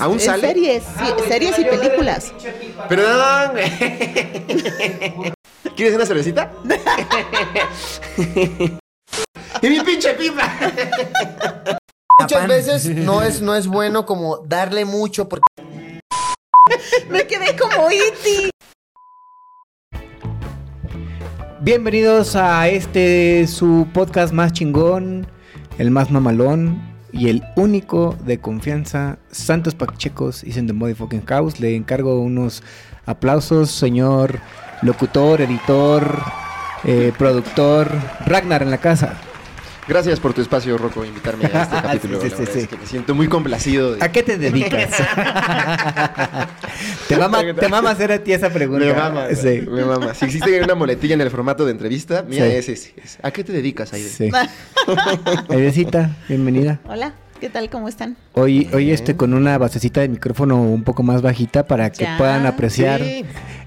¿Aún En sale? Series, sí, series y películas. Perdón. ¿Quieres una cervecita? ¡Y mi pinche pipa! Muchas veces no es, no es bueno como darle mucho porque Me quedé como E Iti. Bienvenidos a este su podcast más chingón, el más mamalón y el único de confianza. Santos Pachecos dicen The Motherfucking House. Le encargo unos aplausos, señor locutor, editor, eh, productor, Ragnar en la casa. Gracias por tu espacio, Rocco, invitarme a este capítulo. Sí, sí, sí. es que me siento muy complacido. de- ¿A qué te dedicas? te, mama, te mama hacer a ti esa pregunta. Me mama, me mama. Si existe una muletilla en el formato de entrevista, mira, Sí. es ese. es. ¿A qué te dedicas, Aide? Sí. Aidecita, bienvenida. Hola, ¿qué tal? ¿Cómo están? Hoy, hoy este con una basecita de micrófono un poco más bajita para que Ya. puedan apreciar Sí.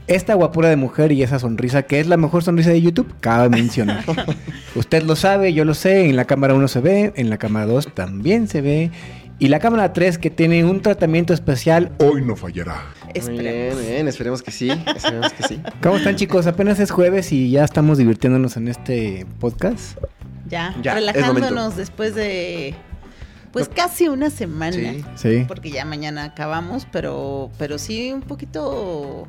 Esta guapura de mujer y esa sonrisa que es la mejor sonrisa de YouTube, cabe mencionar. Usted lo sabe, yo lo sé, en la cámara 1 se ve, en la cámara 2 también se ve. Y la cámara 3 que tiene un tratamiento especial. Hoy no fallará. Muy Esperemos. bien, bien, esperemos que sí. Esperemos que sí. ¿Cómo están chicos? Apenas es jueves y ya estamos divirtiéndonos en este podcast. Ya, Ya, relajándonos después de pues casi una semana. Sí. Sí. Porque ya mañana acabamos, pero pero sí un poquito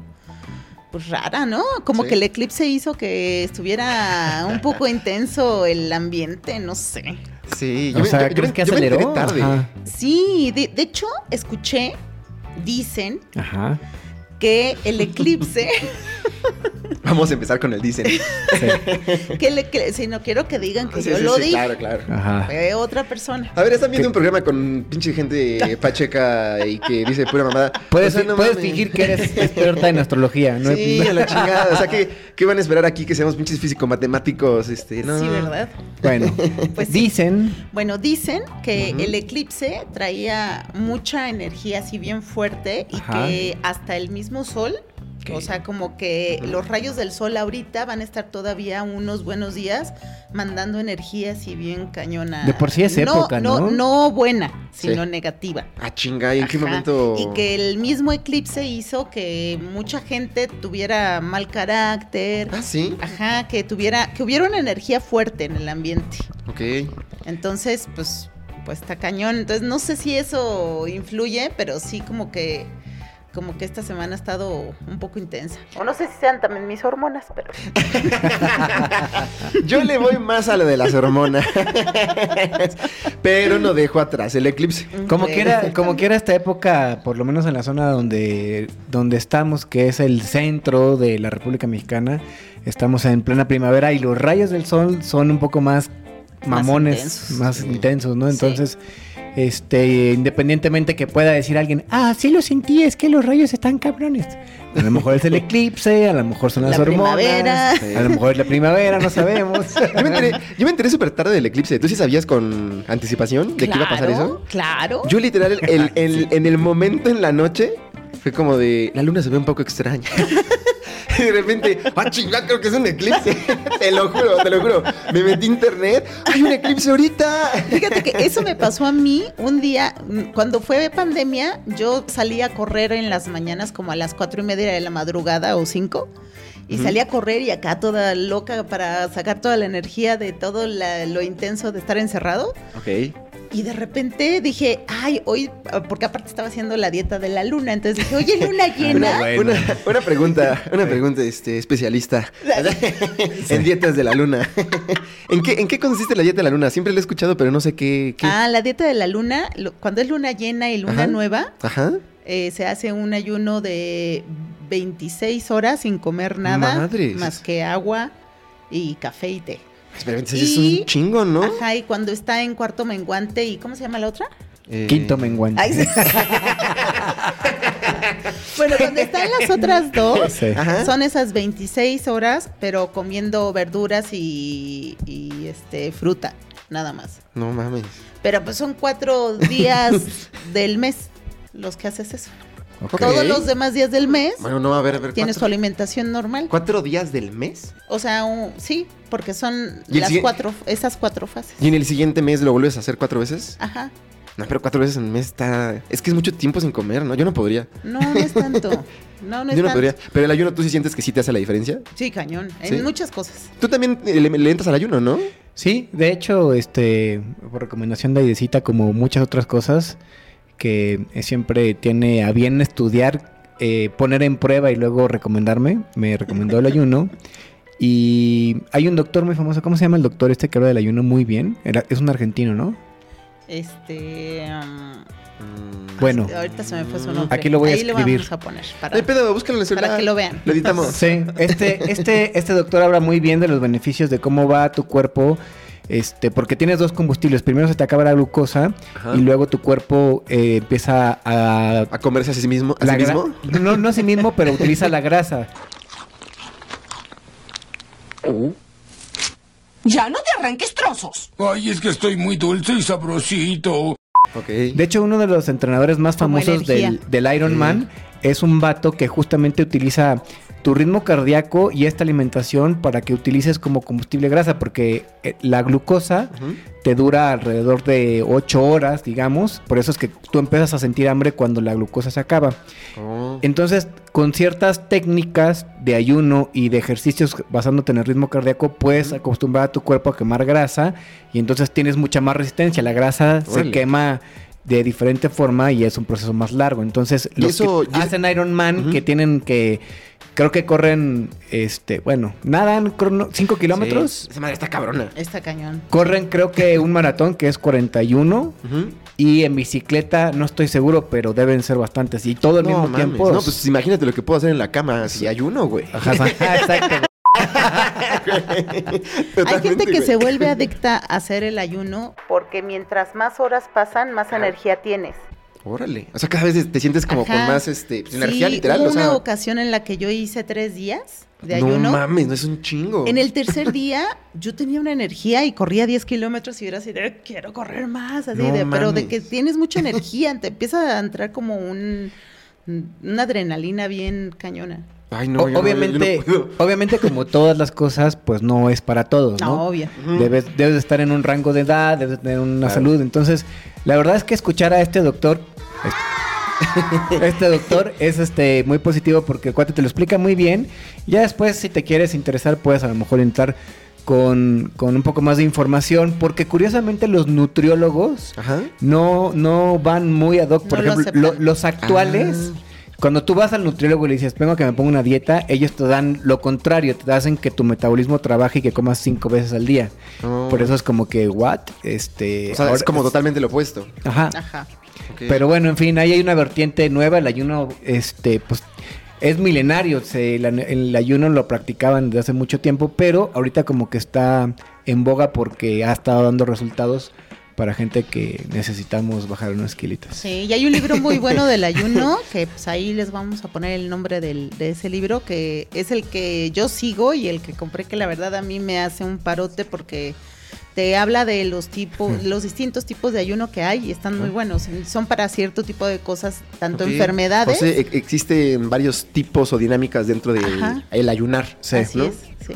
pues rara, ¿no? Como Sí. que el eclipse hizo que estuviera un poco intenso el ambiente, no sé. Sí, O sea, yo ¿crees que yo me aceleró? tarde. Ajá. Sí, de, de hecho, escuché, dicen Ajá. que el eclipse, Vamos a empezar con el dicen. sí, que ecl- si no quiero que digan que Sí, yo sí, lo sí, dije, Claro, claro. Ajá. fue otra persona. A ver, están viendo un programa con pinche gente pacheca y que dice pura mamada. Puedes, O sea, no puedes mames. fingir que eres experta en astrología, ¿no? Sí, a la chingada. O sea, ¿qué, qué van a esperar aquí que seamos pinches físico-matemáticos? Este, no. Sí, ¿verdad? Bueno, Pues sí. dicen Bueno, dicen que el eclipse traía mucha energía así bien fuerte y Ajá. que hasta el mismo sol, o sea, como que los rayos del sol ahorita van a estar todavía unos buenos días mandando energía así bien cañona. De por sí es época, ¿no? No, no buena, Sí. sino negativa. Ah, chinga, ¿y en qué momento? Y que el mismo eclipse hizo que mucha gente tuviera mal carácter. Ah, sí. Ajá, que tuviera, que hubiera una energía fuerte en el ambiente. Ok. Entonces, pues, pues está cañón. Entonces, no sé si eso influye, pero sí como que, como que esta semana ha estado un poco intensa. O no sé si sean también mis hormonas, pero. Yo le voy más a lo de las hormonas. Pero no dejo atrás el eclipse. Como Sí. que era, como que era esta época, por lo menos en la zona donde, donde estamos, que es el centro de la República Mexicana, estamos en plena primavera y los rayos del sol son un poco más mamones, intensos. más Sí. intensos, ¿no? Sí. Este, independientemente que pueda decir alguien, ah, sí lo sentí, es que los rayos están cabrones. A lo mejor es el eclipse, a lo mejor son las La hormonas, primavera. a lo mejor es la primavera, no sabemos. Yo me enteré, yo me enteré súper tarde del eclipse. ¿Tú sí sabías con anticipación de que iba a pasar eso? Claro. Yo literal, el- el- el- en el momento en la noche, fue como de, la luna se ve un poco extraña. y de repente, ah, creo que es un eclipse. te lo juro, te lo juro. Me metí a internet, hay un eclipse ahorita. Fíjate que eso me pasó a mí un día, mm, cuando fue pandemia, yo salí a correr en las mañanas como a las cuatro y media de la madrugada o cinco. Y salí a correr y acá toda loca para sacar toda la energía de todo la- lo intenso de estar encerrado. Ok. Y de repente dije, ay, hoy, porque aparte estaba haciendo la dieta de la luna, entonces dije, oye, luna llena. bueno. Una, una pregunta, una pregunta este, especialista en dietas de la luna. ¿En qué, ¿En qué consiste la dieta de la luna? Siempre la he escuchado, pero no sé qué. qué- Ah, la dieta de la luna, lo- cuando es luna llena y luna Ajá. nueva, Ajá. Eh, se hace un ayuno de 26 horas sin comer nada Madres. más que agua y café y té. Pero entonces es Y- un chingo, ¿no? Ajá, y cuando está en cuarto menguante y ¿cómo se llama la otra? Eh, Quinto menguante. Ay, sí. bueno, cuando están las otras dos, Sí. Son esas 26 horas, pero comiendo verduras y, y, este fruta, nada más. No mames. Pero pues son cuatro días del mes los que haces eso. Todos los demás días del mes Bueno, no, a ver, a ver. tienes tu ¿cuatro, alimentación normal. cuatro días del mes? O sea, un- sí, porque son ¿Y el las siguiente? cuatro, esas cuatro fases. ¿Y en el siguiente mes lo vuelves a hacer cuatro veces? Ajá. No, pero cuatro veces al mes está... Es que es mucho tiempo sin comer, ¿no? Yo no podría. No, no es tanto. No, no es Yo no tanto. podría. Pero el ayuno, ¿tú sí sientes que sí te hace la diferencia? Sí, cañón. Sí. En muchas cosas. Tú también le, le entras al ayuno, ¿no? Sí, de hecho, este, por recomendación de Aidecita, como muchas otras cosas, que eh, siempre tiene a bien estudiar, eh, poner en prueba y luego recomendarme, me recomendó el ayuno. Y hay un doctor muy famoso, ¿cómo se llama el doctor este que habla del ayuno muy bien? Era, es un argentino, ¿no? Este. um, Mm. Bueno, ahorita se me fue su nombre. Aquí lo voy a Ahí escribir. le vamos a poner. Para, No en para que lo vean. Lo editamos. Sí, este, este, este doctor habla muy bien de los beneficios de cómo va tu cuerpo. Este, porque tienes dos combustibles. Primero se te acaba la glucosa Ajá. y luego tu cuerpo eh, empieza a ¿A comerse a sí mismo? ¿A La sí mismo? No, no a sí mismo, pero utiliza la grasa. Ya no te arranques trozos. Ay, es que estoy muy dulce y sabrosito. Ok. De hecho, uno de los entrenadores más Como famosos del, del Ironman es un vato que justamente utiliza tu ritmo cardíaco y esta alimentación para que utilices como combustible grasa, porque eh, la glucosa te dura alrededor de 8 horas, digamos. Por eso es que tú empiezas a sentir hambre cuando la glucosa se acaba. Oh. Entonces, con ciertas técnicas de ayuno y de ejercicios basándote en el ritmo cardíaco, puedes acostumbrar a tu cuerpo a quemar grasa y entonces tienes mucha más resistencia. La grasa se quema de diferente forma y es un proceso más largo. Entonces, los eso- que hacen Ironman, Ujú. que tienen que, creo que corren, este, bueno, nadan 5 kilómetros. Sí. Esa madre está cabrona. Está cañón. Corren creo que un maratón que es 41 Ujú. y en bicicleta no estoy seguro, pero deben ser bastantes y todo al No, mismo mames. tiempo. No, pues imagínate lo que puedo hacer en la cama si ayuno, güey. Ajá, exacto. Hay gente que se vuelve adicta a hacer el ayuno porque mientras más horas pasan, más energía tienes. Órale. O sea, cada vez te sientes como Ajá. con más este, pues, energía literal. hubo O sea, una ocasión en la que yo hice tres días de no ayuno. mames, no es un chingo. En el tercer día yo tenía una energía y corría 10 kilómetros y era así de quiero correr más, así No de, pero de que tienes mucha energía, te empieza a entrar como un una adrenalina bien cañona. Ay, no, O- yo no, obviamente, yo no obviamente como todas las cosas, pues no es para todos, No, ¿no? obvio. Debes, debes de estar en un rango de edad, debes de tener una Claro. salud. Entonces, la verdad es que escuchar a este doctor, este, este doctor es este muy positivo porque el cuate te lo explica muy bien. Ya después, si te quieres interesar, puedes a lo mejor entrar con, con un poco más de información, porque curiosamente los nutriólogos Ajá. no, no van muy ad hoc. Por No ejemplo, lo- los actuales, Ah. cuando tú vas al nutriólogo y le dices, vengo a que me ponga una dieta, ellos te dan lo contrario, te hacen que tu metabolismo trabaje y que comas cinco veces al día. Oh. Por eso es como que, ¿what? Este. O sea, es como totalmente lo opuesto. Ajá. Ajá. Pero bueno, en fin, ahí hay una vertiente nueva. El ayuno, este, pues. Es milenario, se- el, el ayuno lo practicaban desde hace mucho tiempo, pero ahorita como que está en boga porque ha estado dando resultados para gente que necesitamos bajar unos kilitos. Sí, y hay un libro muy bueno del ayuno, que pues ahí les vamos a poner el nombre del, de ese libro, que es el que yo sigo y el que compré, que la verdad a mí me hace un parote porque te habla de los tipos, los distintos tipos de ayuno que hay y están muy buenos. Son para cierto tipo de cosas, tanto enfermedades. O sea, e- existen varios tipos o dinámicas dentro del Ajá. el ayunar. Sí. Así ¿no? es, sí.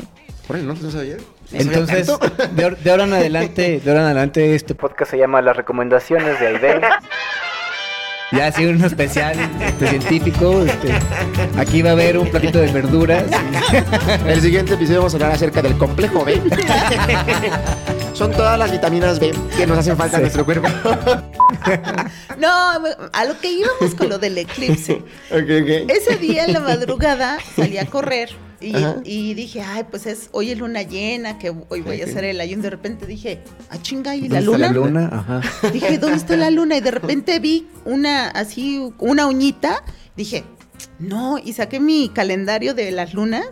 Órale, ¿no? ¿No sabía? Entonces, de, ahor- de ahora en adelante, de ahora en adelante este podcast se llama Las recomendaciones de Aide. Ya ha sido un especial este, científico. este, aquí va a haber un platito de verduras. El siguiente episodio vamos a hablar acerca del complejo B. Son todas las vitaminas B que nos hacen falta en nuestro cuerpo. No, a lo que íbamos con lo del eclipse. Ese día en la madrugada salí a correr y, dije, ay, pues es hoy es luna llena, que hoy voy a hacer el ayuno. De repente dije, ah, chinga, ¿y ¿Dónde la está luna? La luna, ajá. Dije, ¿dónde está la luna? Y de repente vi una, así, una uñita. Dije, no, y saqué mi calendario de las lunas.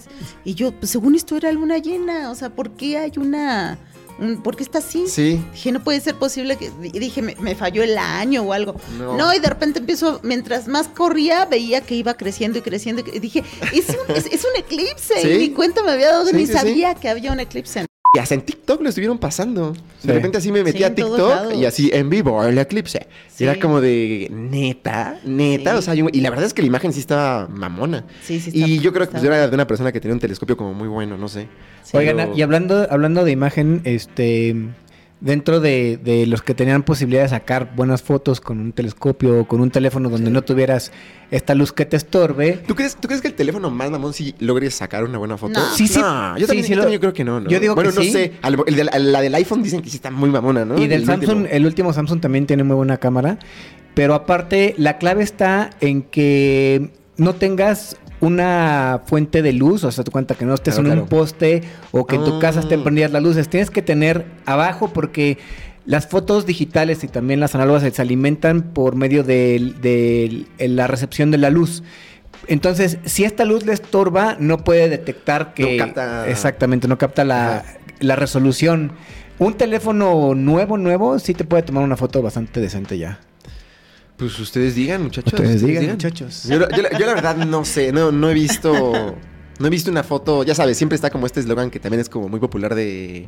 Y yo, pues según esto era luna llena. O sea, ¿por qué hay una... un- ¿Por qué está así? Sí. Dije, no puede ser posible que. Y dije, me, me falló el año o algo. No. No. y de repente empiezo, mientras más corría, veía que iba creciendo y creciendo. Y dije, es un, es, es un eclipse. Sí. Y ni cuenta me había dado, Sí, ni sí. sabía que había un eclipse. Y hasta en TikTok lo estuvieron pasando. Sí. De repente así me metí Sí, a TikTok y así en vivo, el eclipse. Sí. Y era como de neta, neta. Sí. O sea, yo- y la verdad es que la imagen sí estaba mamona. Sí, sí. está- y yo creo que pues, era de una persona que tenía un telescopio como muy bueno, no sé. Sí. Oigan, Pero- y hablando, hablando de imagen, este dentro de, de los que tenían posibilidad de sacar buenas fotos con un telescopio o con un teléfono donde no tuvieras esta luz que te estorbe. ¿Tú crees, ¿Tú crees que el teléfono más mamón sí logre sacar una buena foto? No. Sí, sí. No, yo también, sí yo lo- también creo que no, ¿no? Yo digo bueno, que no sí. sé. El de la, la del iPhone dicen que sí está muy mamona, ¿no? Y del El Samsung, último. el último Samsung también tiene muy buena cámara. Pero aparte, la clave está en que no tengas una fuente de luz, o sea, tu cuenta que no estés Claro, en claro. un poste o que en tu Ah. casa estén prendidas las luces. Tienes que tener abajo porque las fotos digitales y también las análogas se alimentan por medio de, de la recepción de la luz. Entonces, si esta luz le estorba, no puede detectar que... No capta- Exactamente, no capta la, la resolución. Un teléfono nuevo, nuevo, sí te puede tomar una foto bastante decente ya. Pues ustedes digan, muchachos. Ustedes digan, muchachos. Yo, la- yo la- yo la verdad no sé, no, no he visto. No he visto una foto, ya sabes, siempre está como este eslogan que también es como muy popular de,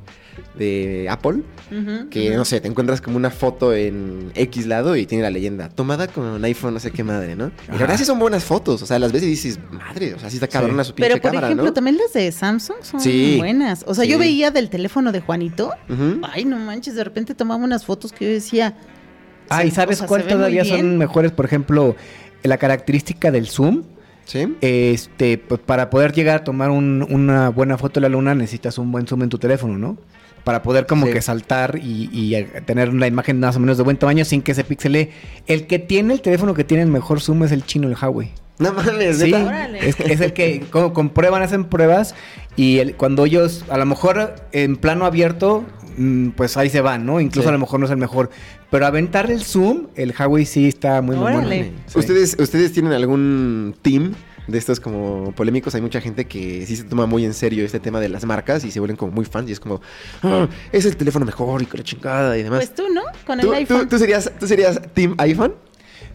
de Apple, que no sé, te encuentras como una foto en X lado y tiene la leyenda, tomada con un iPhone no sé qué madre, ¿no? Y la verdad sí son buenas fotos, o sea, las ves y dices, madre, o sea, sí está cabrona su pinche Pero por cámara, ejemplo, ¿no? también las de Samsung son Sí. buenas. O sea, Sí. yo veía del teléfono de Juanito. Ay, no manches, de repente tomaba unas fotos que yo decía. Ah, ¿y sabes o sea, cuál todavía son mejores? Por ejemplo, la característica del zoom. ¿Sí? Este, pues para poder llegar a tomar un- una buena foto de la luna necesitas un buen zoom en tu teléfono, ¿no? Para poder como Sí. que saltar y, y, tener una imagen más o menos de buen tamaño sin que se pixele. El que tiene el teléfono que tiene el mejor zoom es el chino, el Huawei. No mames, Sí, es, es el que como comprueban, hacen pruebas y el- cuando ellos, a lo mejor en plano abierto, pues ahí se van, ¿no? Incluso Sí. a lo mejor no es el mejor. Pero aventar el zoom, el Huawei sí está muy. Sí. ¿Ustedes, ¿Ustedes tienen algún team de estos como polémicos? Hay mucha gente que sí se toma muy en serio este tema de las marcas y se vuelven como muy fans y es como, "Ah, es el teléfono mejor y con la chingada y demás. Pues tú, ¿no? Con ¿Tú, el iPhone. tú- tú serías, ¿Tú serías team iPhone?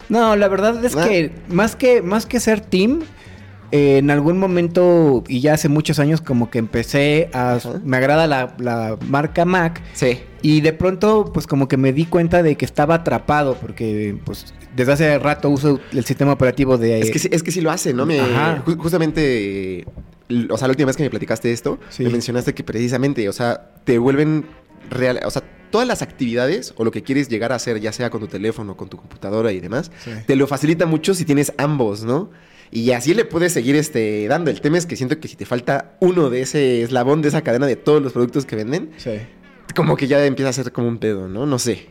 No, la verdad es ¿Ah? que más que más que ser team, eh, en algún momento y ya hace muchos años como que empecé a Ajá. me agrada la, la marca Mac Sí. y de pronto pues como que me di cuenta de que estaba atrapado porque pues desde hace rato uso el sistema operativo de Es que, es que sí lo hace, ¿no? Me, Ajá. ju- justamente, o sea, la última vez que me platicaste esto, Sí. me mencionaste que precisamente, o sea, te vuelven real, o sea, todas las actividades o lo que quieres llegar a hacer, ya sea con tu teléfono, con tu computadora y demás, Sí. te lo facilita mucho si tienes ambos, ¿no? Y así le puedes seguir este, dando. El tema es que siento que si te falta uno de ese eslabón, de esa cadena de todos los productos que venden, Sí. como que ya empieza a ser como un pedo, ¿no? No sé.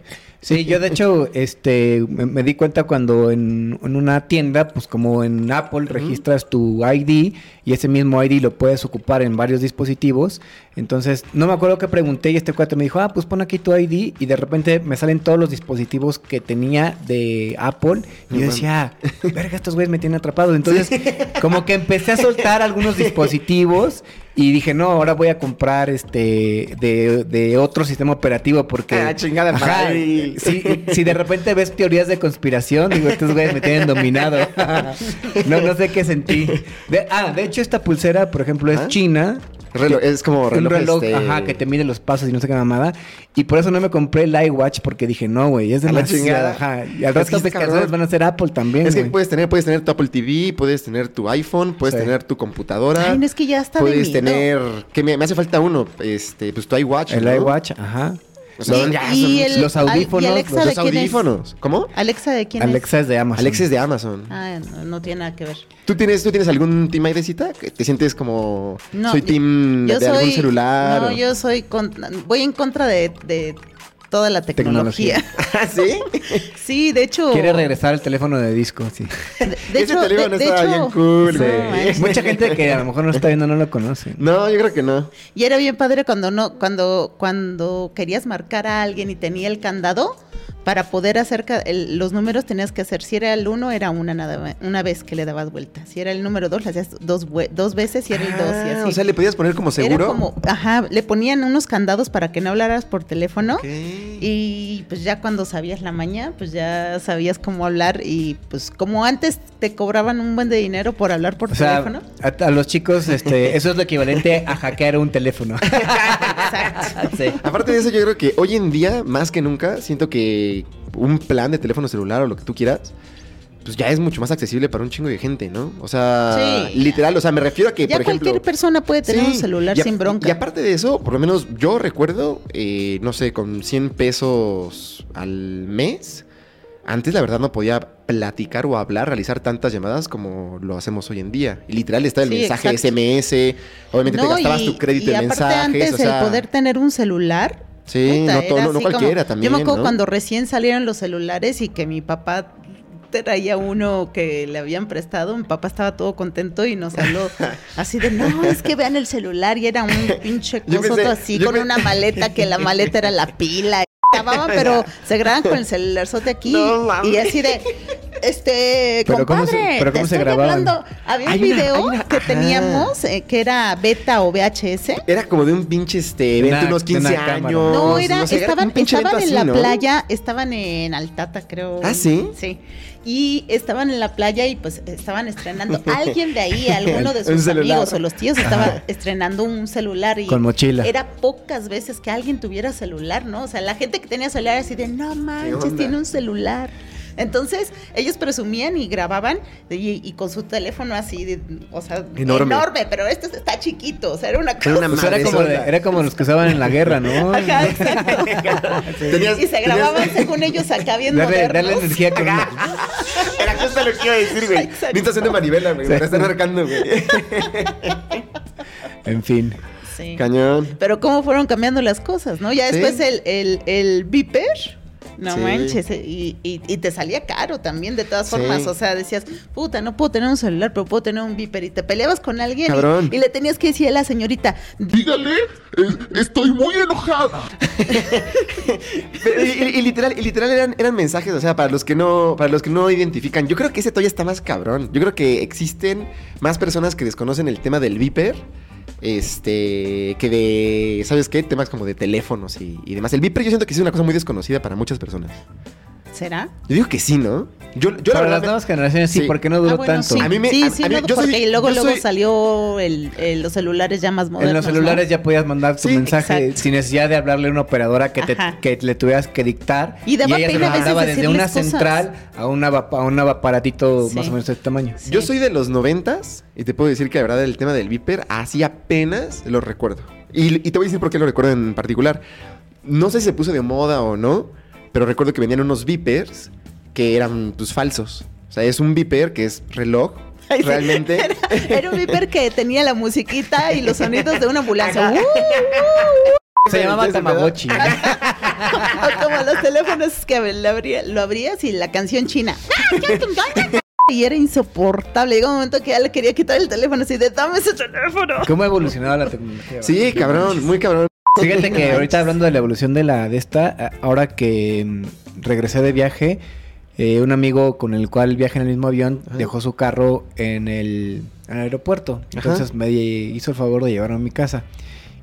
Sí, yo de hecho, este, me, me di cuenta cuando en, en una tienda, pues como en Apple registras tu ID y ese mismo ID lo puedes ocupar en varios dispositivos. Entonces, no me acuerdo que pregunté y este cuate me dijo, ah, pues pon aquí tu ID y de repente me salen todos los dispositivos que tenía de Apple y yo decía, verga, estos güeyes me tienen atrapado. Entonces, como que empecé a soltar algunos dispositivos y dije, no, ahora voy a comprar este de, de otro sistema operativo porque... Ah, chingada Ajá, madre. si, si de repente ves teorías de conspiración, digo, estos güeyes me tienen dominado. no, no sé qué sentí. De- ah, de hecho, esta pulsera, por ejemplo, es ¿Ah? china. Reloj- es como reloj, un reloj, este- ajá, que te mide los pasos y no sé qué mamada. Y por eso no me compré el iWatch porque dije, no, güey, es A la chingada. Ajá. Y al está cabrón. canciones van a ser Apple también, Es que puedes tener, puedes tener tu Apple TV, puedes tener tu iPhone, puedes Sí. tener tu computadora. Ay, no es que ya está de Puedes miedo. tener, que me, me hace falta uno, este, pues tu iWatch. El ¿no? iWatch, ajá. Y son el- los al- audífonos, ¿y Alexa los de los quién es? audífonos. ¿Cómo? ¿Alexa de quién Alexa es de Amazon. Alexa es de Amazon. Ah, no, no tiene nada que ver. ¿Tú tienes, ¿Tú tienes algún team Aidecita? ¿Que ¿Te sientes como No, soy team Yo de algún celular? No, o- yo soy con- voy en contra de, de toda la tecnología. ¿Ah, sí? sí, de hecho. Quiere regresar el teléfono de disco, sí. De, de Ese hecho, teléfono de- de estaba hecho- bien cool, güey. manches. Mucha gente que a lo mejor no está viendo no lo conoce. No, yo creo que no. Y era bien padre cuando no, cuando, cuando querías marcar a alguien y tenía el candado, para poder hacer ca- el- los números tenías que hacer, si era el uno, era una nada una vez que le dabas vuelta. Si era el número dos, le hacías dos, dos veces y era el dos y Ah, así. O sea, le podías poner como seguro. Era como, ajá, le ponían unos candados para que no hablaras por teléfono. Y pues ya cuando sabías la maña, pues ya sabías cómo hablar y pues como antes te cobraban un buen de dinero por hablar por O sea, teléfono. a, a los chicos, este, eso es lo equivalente a hackear un teléfono. Exacto. Sí. Aparte de eso, yo creo que hoy en día, más que nunca, siento que un plan de teléfono celular o lo que tú quieras, pues ya es mucho más accesible para un chingo de gente, ¿no? O sea, Sí. literal, o sea, me refiero a que, ya por ejemplo... cualquier persona puede tener Sí, un celular a- sin bronca. Y aparte de eso, por lo menos yo recuerdo, eh, no sé, con 100 pesos al mes, antes la verdad no podía platicar o hablar, realizar tantas llamadas como lo hacemos hoy en día. Y literal está el Sí, mensaje exacto. SMS, obviamente te gastabas y- tu crédito y en mensajes, antes o sea... el poder tener un celular. Sí, puta, no todo- no- no cualquiera como- también, Yo me acuerdo ¿no? cuando recién salieron los celulares y que mi papá traía uno que le habían prestado, mi papá estaba todo contento y nos habló así de, no, es que vean el celular y era un pinche cosoto así con una maleta que la maleta era la pila. Grababan, pero se graban con el celularzote aquí No y así de, este, Pero ¿cómo se- compadre, pero cómo se hablando. Había un una- video hay una- que ajá. teníamos eh, que era beta o VHS. Era como de un pinche este, evento, Una- unos de una 15 cámara. años. No, era, sé, estaban, estaban en así, la ¿no? playa, estaban en Altata, creo. ¿Ah, sí? Sí. Y estaban en la playa y pues estaban estrenando. Alguien de ahí, alguno de sus amigos o los tíos estaba estrenando un celular y Con mochila. era pocas veces que alguien tuviera celular, ¿no? O sea, la gente que tenía celular así de, no manches, tiene un celular. Entonces, ellos presumían y grababan y, y con su teléfono así, de, o sea, Enorme. enorme. pero este está chiquito, o sea, era una cosa. Era una Pues era, como de- era como los que usaban en la guerra, ¿no? Ajá, exacto. Tenías- y se tenías- grababan según ellos acá bien Darle, darle energía con una- Era justo lo que iba a decir, güey. Ni estación de manivela, güey. Me están marcando, güey. En fin. Sí. Cañón. Pero cómo fueron cambiando las cosas, ¿no? Ya Sí. después el, el, el Viper, no Sí. manches, eh, y, y- y te salía caro también de todas Sí. formas. O sea, decías, puta, no puedo tener un celular, pero puedo tener un Viper. Y te peleabas con alguien y- Cabrón. Y, le tenías que decir a la señorita, Dígale, eh, estoy muy enojada. Pero, y, y- y literal, y literal eran, eran mensajes, o sea, para los que no, para los que no identifican. Yo creo que ese todavía está más cabrón. Yo creo que existen más personas que desconocen el tema del Viper. Este, que de, ¿sabes qué? Temas como de teléfonos y, demás. El Viper yo siento que es una cosa muy desconocida para muchas personas. ¿Será? Yo digo que sí, ¿no? Yo, yo la Para verdad las nuevas generaciones sí, Sí. porque no duró Ah, bueno, tanto. sí, A mí me- sí, a- sí, a mí- no, yo soy- porque luego, yo luego soy- salió el, el- los celulares ya más modernos. En los ¿no? celulares ya podías mandar tu Sí, mensaje exacto. sin necesidad de hablarle a una operadora que, te, que le tuvieras que dictar. Y daba ella se pena lo mandaba desde una cosas. central a, una, a un aparatito Sí. más o menos de este tamaño. Sí. Yo soy de los noventas y te puedo decir que la verdad el tema del Viper así apenas lo recuerdo. Y, y te voy a decir por qué lo recuerdo en particular. No sé si se puso de moda o no, pero recuerdo que venían unos Vipers que eran pues falsos. O sea, es un Viper que es reloj. Ay, sí. Realmente. Era, era un Viper que tenía la musiquita y los sonidos de una ambulancia. Uh, Se llamaba Ese pedo. Tamagotchi. O como los teléfonos que lo, abría- lo abrías y la canción china. Y era insoportable. Llegó un momento que ya le quería quitar el teléfono así de dame ese teléfono. ¿Cómo ha evolucionado la tecnología? Sí, cabrón, muy cabrón. Fíjate que ahorita hablando de la evolución de la de esta, ahora que mm, regresé de viaje, eh, un amigo con el cual viajé en el mismo avión Ajá. dejó su carro en el, en el aeropuerto. Entonces me hizo el favor de llevarlo a mi casa.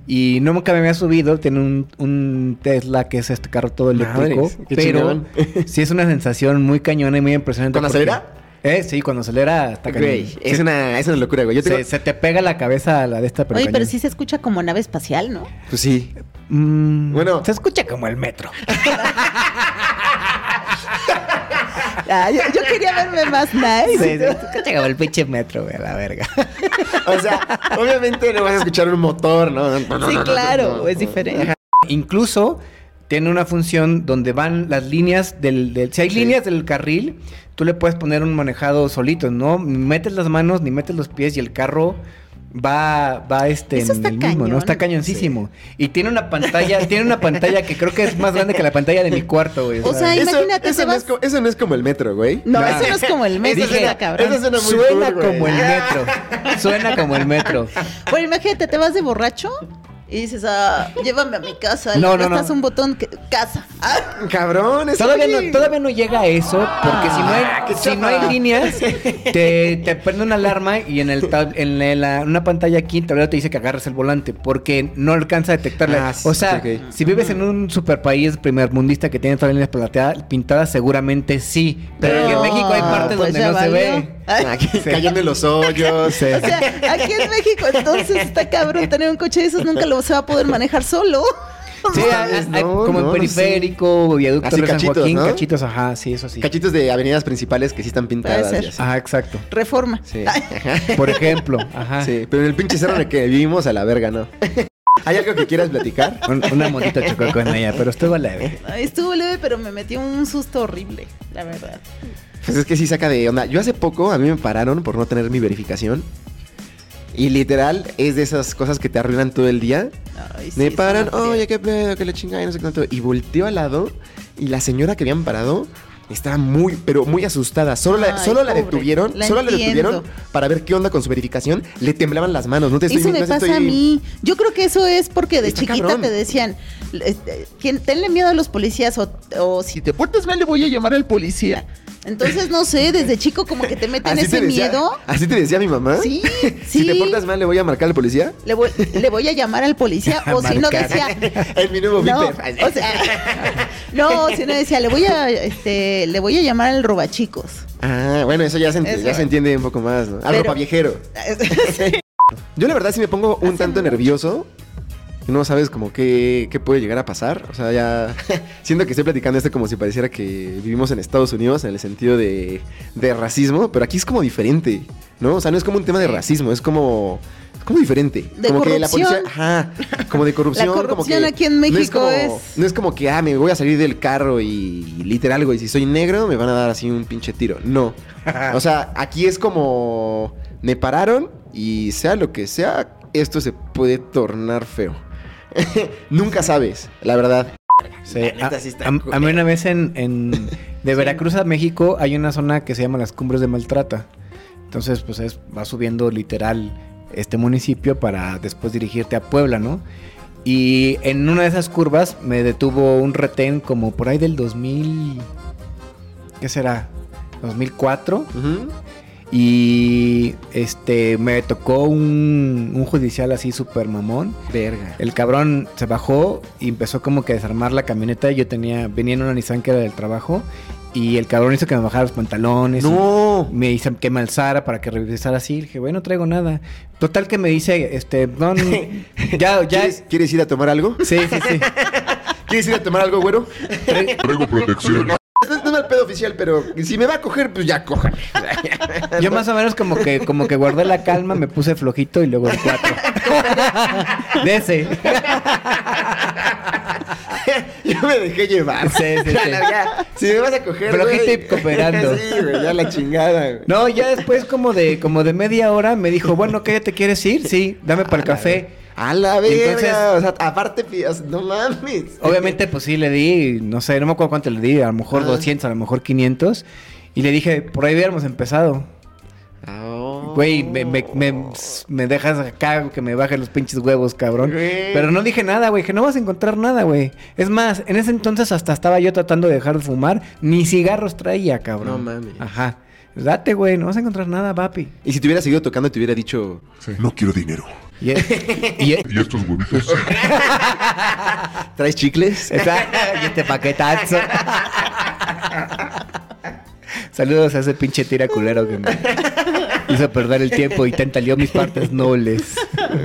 Y no nunca me había subido, tiene un, un Tesla que es este carro todo eléctrico, Madres, qué pero sí es una sensación muy cañona y muy impresionante. ¿Cuando porque- acelera? Eh, sí, cuando acelera cañón. Güey, es Se- una, es una locura, güey. Yo tengo... se, se te pega la cabeza a la de esta, pero Oye, pero sí se escucha como nave espacial, ¿no? Pues sí. Mm, Bueno. se escucha como el metro. Ah, yo, yo quería verme más nice. Sí, sí, se escucha como el pinche metro, güey, a la verga. O sea, obviamente no vas a escuchar un motor, ¿no? Sí, claro, es diferente. Incluso tiene una función donde van las líneas del... del- si hay Sí. líneas del carril, tú le puedes poner un manejado solito, ¿no? Ni metes las manos ni metes los pies y el carro va, va este Eso en está el mismo, ¿no? Está cañoncísimo. Y tiene una pantalla, tiene una pantalla que creo que es más grande que la pantalla de mi cuarto, güey. O sea, Eso- imagínate, eso, te no vas- es co- eso no es como el metro, güey. No, No. eso no es como el mes, Eso está suena- cabrón. eso suena muy suena cool, güey. como el metro. Suena como el metro. Bueno, imagínate, te vas de borracho y dices, ah, llévame a mi casa. No, le no, no. prestas un botón, que, casa. Ah, Cabrón, eso Todavía no, todavía no llega a eso, porque si no hay, Ah, si no hay líneas, te, te prende una alarma y en el tab- en la- la- una pantalla aquí tablero te dice que agarres el volante, porque no alcanza a detectarla. Ah, sí, o sea, ok, ok. si vives en un super país primermundista que tiene todas las líneas plateadas, pintadas, seguramente sí. Pero aquí en No, México hay partes pues donde no se valió. ve. Ay, Aquí, cayendo en los hoyos. Sí. O sea, aquí en México entonces está cabrón tener un coche de esos, nunca lo se va a poder manejar solo. Sí, hay- hay- no, como no, en periférico, viaducto Así de San cachitos, Joaquín, ¿no? cachitos, ajá, sí, eso sí. Cachitos de avenidas principales que sí están pintadas. Y así. Ajá, exacto. Reforma. Sí. Por ejemplo, ajá. Sí, pero en el pinche cerro en el que vivimos a la verga, ¿no? ¿Hay algo que quieras platicar? Un- una monita chocó con ella, pero estuvo leve. Ay, Estuvo leve, pero me metió un susto horrible, la verdad. Pues es que sí saca de onda. Yo hace poco a mí me pararon por no tener mi verificación. Y literal es de esas cosas que te arruinan todo el día. Ay, sí, me paran, oye, qué pedo, que le chingada y no sé qué tanto. Y volteo al lado y la señora que habían parado estaba muy, pero muy asustada. Solo la, solo la detuvieron, La solo la detuvieron para ver qué onda con su verificación. Le temblaban las manos, no te estoy Eso me no te pasa estoy- a mí. Yo creo que eso es porque de Está chiquita cabrón. te decían, este, "Tien- tenle miedo a los policías o, o si Si te portas mal, le voy a llamar al policía. Entonces, no sé, desde chico como que te meten ¿Así ese te decía- miedo. ¿Así te decía mi mamá? Sí, Si sí. te portas mal, le voy a marcar al policía. Le voy, le voy a llamar al policía o si no decía... En mi nuevo No, o sea, no, si no decía, le voy a, este, le voy a llamar al robachicos. Ah, bueno, eso ya se, Eso. ya se entiende un poco más, ¿no? Al Pero- ropa viejero. Yo la verdad sí me pongo un tanto nervioso. Y No sabes como qué, qué puede llegar a pasar. O sea, ya siento que estoy platicando esto como si pareciera que vivimos en Estados Unidos en el sentido de, de racismo, pero aquí es como diferente, ¿no? O sea, no es como un tema de racismo, es como, es como diferente. De como que la policía, ajá, como de corrupción. La como corrupción que aquí en no es México como- es- No es como que, ah, me voy a salir del carro y, y literal, güey, si soy negro me van a dar así un pinche tiro. No. O sea, aquí es como me pararon y sea lo que sea, esto se puede tornar feo. Nunca sabes, la verdad. Sí, La neta a, sí está a- a mí una vez en, en- de Veracruz a México hay una zona que se llama las Cumbres de Maltrata. Entonces, pues es, va subiendo literal este municipio para después dirigirte a Puebla, ¿no? Y en una de esas curvas me detuvo un retén como por ahí del 2000... ¿Qué será? 2004. Ujú. Y este me tocó un, un judicial así súper mamón. Verga. El cabrón se bajó y empezó como que a desarmar la camioneta. Yo tenía, venía en una Nissan que era del trabajo. Y el cabrón hizo que me bajara los pantalones. No. Me hizo que me alzara para que revisara así. Le dije, bueno, no traigo nada. Total que me dice, este, no, no, ya, ya. ¿Quieres, ¿Quieres ir a tomar algo? Sí, sí, sí. ¿Quieres ir a tomar algo, güero? Traigo protección. No, no es el pedo oficial, pero si me va a coger, pues ya cójame. Yo más o menos como que, como que guardé la calma, me puse flojito y luego el cuatro. De ese. Yo me dejé llevar. Sí, sí, sí. Ya, si me vas a coger. Flojito y cooperando. Sí, güey, ya la chingada, güey. No, ya después como de, como de media hora me dijo, bueno, ¿qué te quieres ir? Sí, dame para el café. A la verga. Entonces- o sea, aparte, no mames. Obviamente, pues sí, le di, no sé, no me acuerdo cuánto le di, a lo mejor Ajá. 200, a lo mejor 500. Y le dije, por ahí hubiéramos empezado. Oh. Güey, me, me, me, me dejas acá que me bajen los pinches huevos, cabrón. Pero no dije nada, güey, que no vas a encontrar nada, güey. Es más, en ese entonces hasta estaba yo tratando de dejar de fumar, ni cigarros traía, cabrón. No mames. Ajá. Date, güey, no vas a encontrar nada, papi. Y si te hubiera seguido tocando, te hubiera dicho. No quiero dinero. Y, y- Y estos huevitos. ¿Traes chicles? Está- y este paquetazo. Saludos a ese pinche tira culero que me hizo perder el tiempo y tentalió mis partes nobles.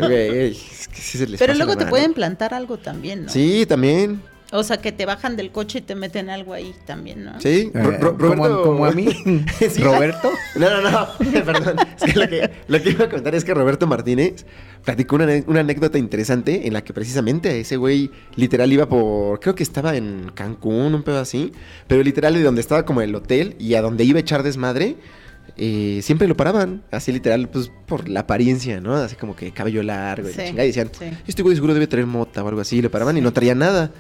Güey, es que sí se les Pero luego te pueden plantar algo también, ¿no? Sí, también. O sea, que te bajan del coche y te meten algo ahí también, ¿no? Sí. Eh, Ro- como, a- Roberto- como a mí. Sí. Roberto. No, no, no. Perdón. Es que lo, que lo que iba a contar es que Roberto Martínez platicó una, anécdota interesante en la que precisamente ese güey literal iba por. Creo que estaba en Cancún, un pedo así. Pero literal de donde estaba como el hotel y a donde iba a echar desmadre. eh, siempre lo paraban, así literal, pues por la apariencia, ¿no? Así como que cabello largo y la chingada, y decían, sí. este güey seguro debe traer mota o algo así, y lo paraban y no traía nada.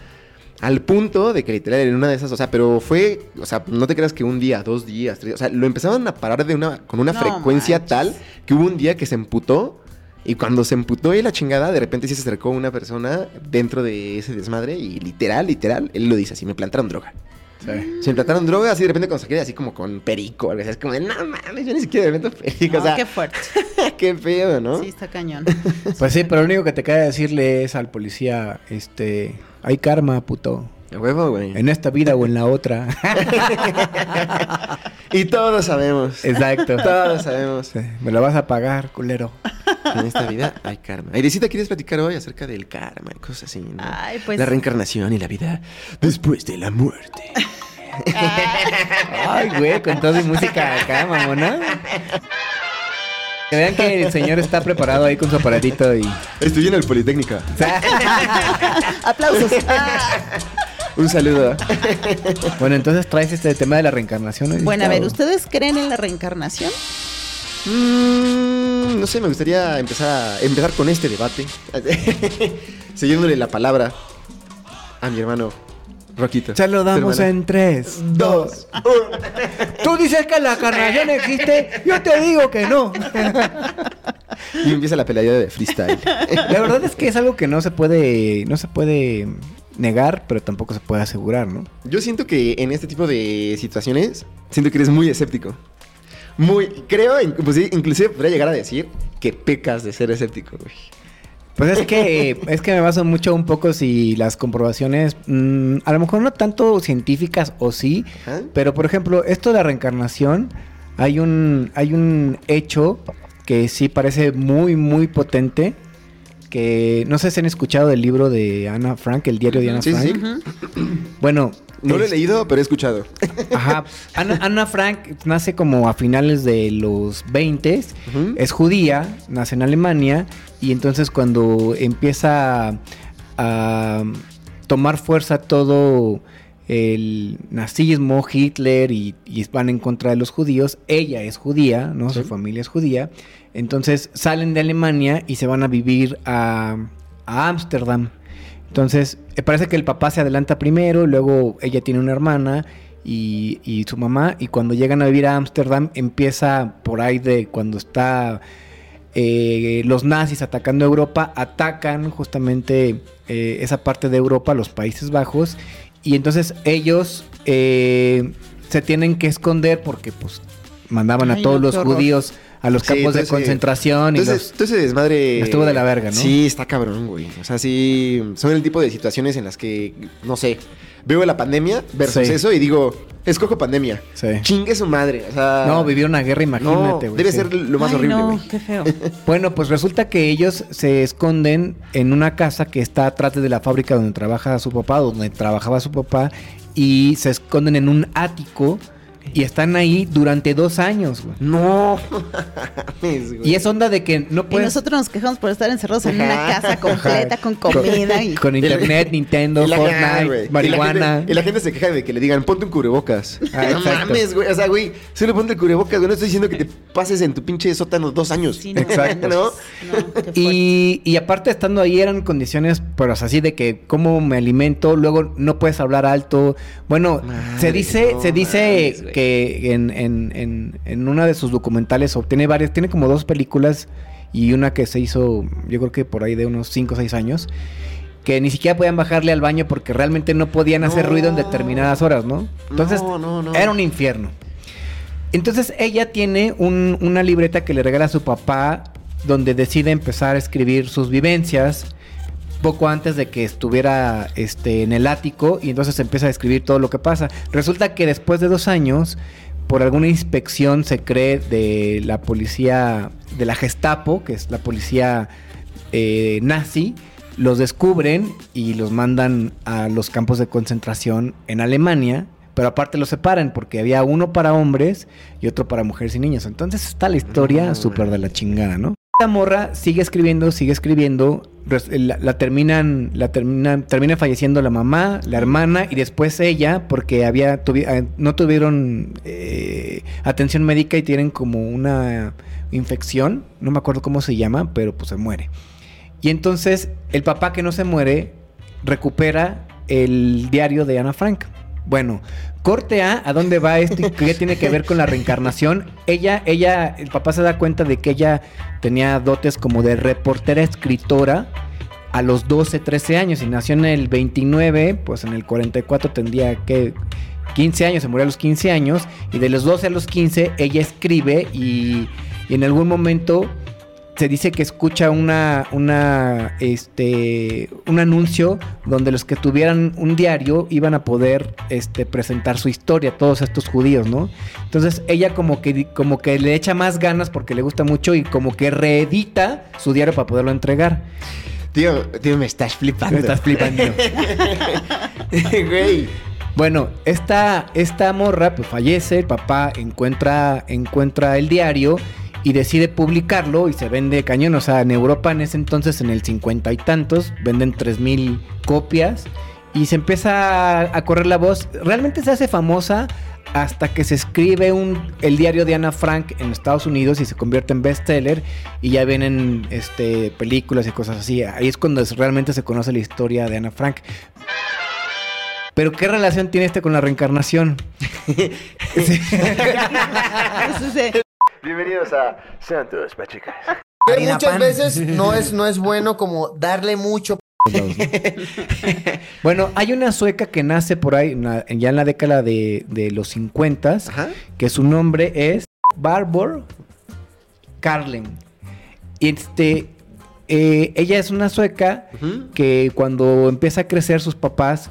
Al punto de que literal en una de esas, o sea, pero fue, o sea, no te creas que un día, dos días, tres, o sea, lo empezaban a parar de una, con una No frecuencia manches. tal que hubo un día que se emputó y cuando se emputó y la chingada, de repente sí se acercó una persona dentro de ese desmadre y literal, literal, él lo dice así, me plantaron droga. Se me plantaron droga así de repente cuando saqué así como con perico, o algo así, es como de, no mames, yo ni siquiera de repente perico, No, o sea, qué fuerte. qué feo, ¿no? Sí, está cañón. Pues sí, pero lo único que te queda decirle es al policía, este, hay karma, puto. A huevo, güey. En esta vida o en la otra. Y todos sabemos. Exacto. Todos sabemos. Sí, Me lo vas a pagar, culero. En esta vida hay karma. Airecita, ¿quieres platicar hoy acerca del karma y cosas así, no? Ay, pues. La reencarnación y la vida después de la muerte. Ay, güey, con toda mi música acá, mamona. Que vean que el señor está preparado ahí con su aparatito y... Estudié en el Politécnica. Aplausos. Un saludo. Bueno, entonces traes este tema de la reencarnación. ¿no? Bueno, a ver, ¿ustedes creen en la reencarnación? Mm, no sé, me gustaría empezar, a- empezar con este debate. Siguiéndole la palabra a mi hermano Roquito. Se lo damos en tres. dos. Tú dices que la carnación existe, yo te digo que no. Y empieza la pelea de freestyle. La verdad es que es algo que no se puede, no se puede negar, pero tampoco se puede asegurar, ¿no? Yo siento que en este tipo de situaciones, siento que eres muy escéptico. Muy, creo, pues inclusive podría llegar a decir que pecas de ser escéptico, güey. Pues es que es que me baso mucho un poco si las comprobaciones, mm, a lo mejor no tanto científicas o sí, pero por ejemplo esto de la reencarnación hay un hay un hecho que sí parece muy muy potente que no sé si han escuchado del libro de Ana Frank, el diario de Ana Sí, sí, Frank. sí. Bueno, No lo he es- leído, pero he escuchado. Ajá. Ana, Ana Frank nace como a finales de los 20 Ujú. es judía, nace en Alemania y entonces cuando empieza a tomar fuerza todo el nazismo, Hitler y, y van en contra de los judíos, ella es judía, ¿no? Su familia es judía, entonces salen de Alemania y se van a vivir a Ámsterdam. Entonces, eh, parece que el papá se adelanta primero, luego ella tiene una hermana y, y su mamá, y cuando llegan a vivir a Ámsterdam, empieza por ahí de cuando está eh, los nazis atacando Europa, atacan justamente eh, esa parte de Europa, los Países Bajos, y entonces ellos eh, se tienen que esconder porque pues mandaban Ay, a todos no, los horror. judíos a los Sí, campos de entonces, concentración y Entonces, los... todo ese desmadre. Estuvo de la verga, ¿no? Sí, está cabrón, güey. O sea, sí. Son el tipo de situaciones en las que, no sé, veo la pandemia versus Sí. eso y digo, escojo pandemia. Sí. Chingue su madre. O sea. No, vivir una guerra, imagínate, no, güey. debe sí. ser lo más Ay, horrible, no, güey. qué feo. Bueno, pues resulta que ellos se esconden en una casa que está atrás de la fábrica donde trabaja su papá, donde trabajaba su papá, y se esconden en un ático y están ahí durante dos años, güey. No. mames, güey. Y es onda de que no Y puedes... nosotros nos quejamos por estar encerrados en una casa completa con comida y... Con internet, Nintendo, Y la- Fortnite, güey. Y la marihuana. gente- Y la, gente se queja de que le digan, ponte un cubrebocas. Ah, no exacto. mames, güey. O sea, güey, solo ponte el cubrebocas, güey. No estoy diciendo que te pases en tu pinche sótano dos años. Sí, no, Exacto. ¿No? Y, y aparte estando ahí eran condiciones, pero así de que cómo me alimento, luego no puedes hablar alto. Bueno, Madre, se dice, no se dice mames, güey. Que en, en, en, en una de sus documentales, o tiene varias, tiene como dos películas y una que se hizo, yo creo que por ahí de unos 5 o 6 años, que ni siquiera podían bajarle al baño porque realmente no podían hacer No. ruido en determinadas horas, ¿no? Entonces, No, no, no. era un infierno. Entonces ella tiene un- una libreta que le regala a su papá donde decide empezar a escribir sus vivencias poco antes de que estuviera este, en el ático y entonces empieza a escribir todo lo que pasa. Resulta que después de dos años, por alguna inspección se cree de la policía, de la Gestapo, que es la policía eh, nazi, los descubren y los mandan a los campos de concentración en Alemania, pero aparte los separan porque había uno para hombres y otro para mujeres y niños. Entonces está la historia súper de la chingada, ¿no? Morra sigue escribiendo, sigue escribiendo, res- la, terminan, la terminan, termina falleciendo la mamá, la hermana y después ella, porque había eh, no tuvieron eh, atención médica y tienen como una infección, no me acuerdo cómo se llama, pero pues se muere. Y entonces el papá que no se muere recupera el diario de Ana Frank. Bueno, corte A, ¿a dónde va esto y qué tiene que ver con la reencarnación? Ella, ella, el papá se da cuenta de que ella tenía dotes como de reportera escritora a los 12, 13 años y nació en el 29, pues en el 44 tendría que 15 años, se murió a los 15 años y de los 12 a los 15 ella escribe y, y en algún momento se dice que escucha una, una, este, un anuncio donde los que tuvieran un diario iban a poder, este, presentar su historia, todos estos judíos, ¿no? Entonces ella como que, como que le echa más ganas porque le gusta mucho y como que reedita su diario para poderlo entregar. Tío, tío, me estás flipando. Me estás flipando. Güey. Bueno, esta, esta morra pues fallece, el papá encuentra, encuentra el diario y decide publicarlo y se vende cañón. O sea, en Europa en ese entonces, en el cincuenta y tantos, venden 3000 copias y se empieza a, correr la voz. Realmente se hace famosa hasta que se escribe un, el diario de Ana Frank en Estados Unidos y se convierte en bestseller y ya vienen este, películas y cosas así. Ahí es cuando es- realmente se conoce la historia de Ana Frank. Pero ¿qué relación tiene este con la reencarnación? Sí. Bienvenidos a Santos Pachicas. Que Harina muchas pan. veces no es, no es bueno como darle mucho. Bueno, hay una sueca que nace por ahí, ya en la década de, de los 50, Ajá. que su nombre es Barbor Carlen. Y este, eh, ella es una sueca que cuando empieza a crecer sus papás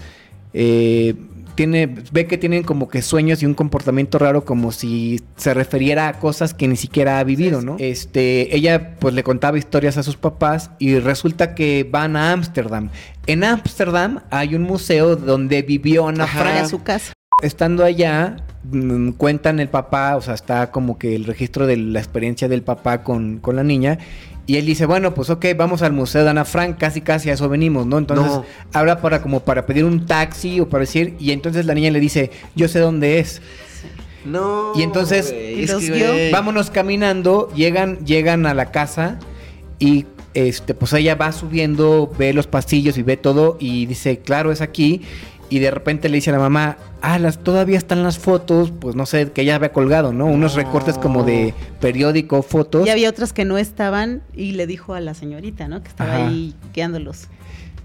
eh, tiene, ve que tienen como que sueños y un comportamiento raro como si se refiriera a cosas que ni siquiera ha vivido, ¿no? Este, ella pues le contaba historias a sus papás y resulta que van a Ámsterdam. En Ámsterdam hay un museo donde vivió Ana. Frank su casa. Estando allá, mm, cuentan el papá, o sea, está como que el registro de la experiencia del papá con, con la niña. Y él dice, bueno, pues ok, vamos al Museo de Ana Frank, casi casi a eso venimos, ¿no? Entonces, No. habla para como para pedir un taxi o para decir, y entonces la niña le dice, yo sé dónde es. No. Y entonces, güey, ¿Y es los que, vio? güey, Vámonos caminando, llegan, llegan a la casa y este, pues ella va subiendo, ve los pasillos y ve todo y dice, claro, es aquí. Y de repente le dice a la mamá, ah, las, todavía están las fotos, pues no sé, que ella había colgado, ¿no? Unos recortes como de periódico, fotos. Y había otras que no estaban y le dijo a la señorita, ¿no? Que estaba Ajá. ahí guiándolos.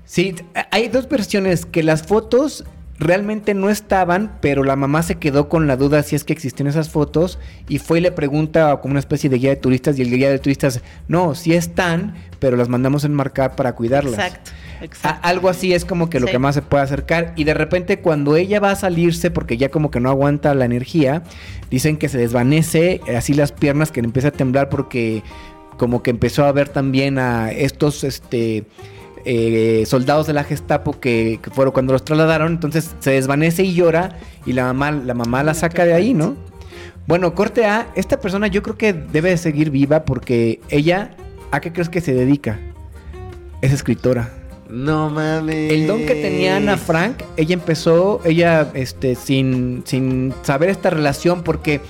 Sí, hay dos versiones, que las fotos realmente no estaban, pero la mamá se quedó con la duda si es que existen esas fotos y fue y le pregunta como una especie de guía de turistas y el guía de turistas, no, sí están, pero las mandamos enmarcar para cuidarlas. Exacto, A- exacto. algo así es como que lo Sí. que más se puede acercar. Y de repente cuando ella va a salirse, porque ya como que no aguanta la energía, dicen que se desvanece así las piernas, que le empieza a temblar porque como que empezó a ver también a estos este eh, soldados de la Gestapo que, que fueron cuando los trasladaron. Entonces se desvanece y llora y la mamá, la mamá la saca de ahí, ¿no? Bueno, corte A, esta persona yo creo que debe de seguir viva porque ella, ¿a qué crees que se dedica? Es escritora. No mames. El don que tenía Ana Frank, ella empezó, ella, este, sin, sin saber esta relación, porque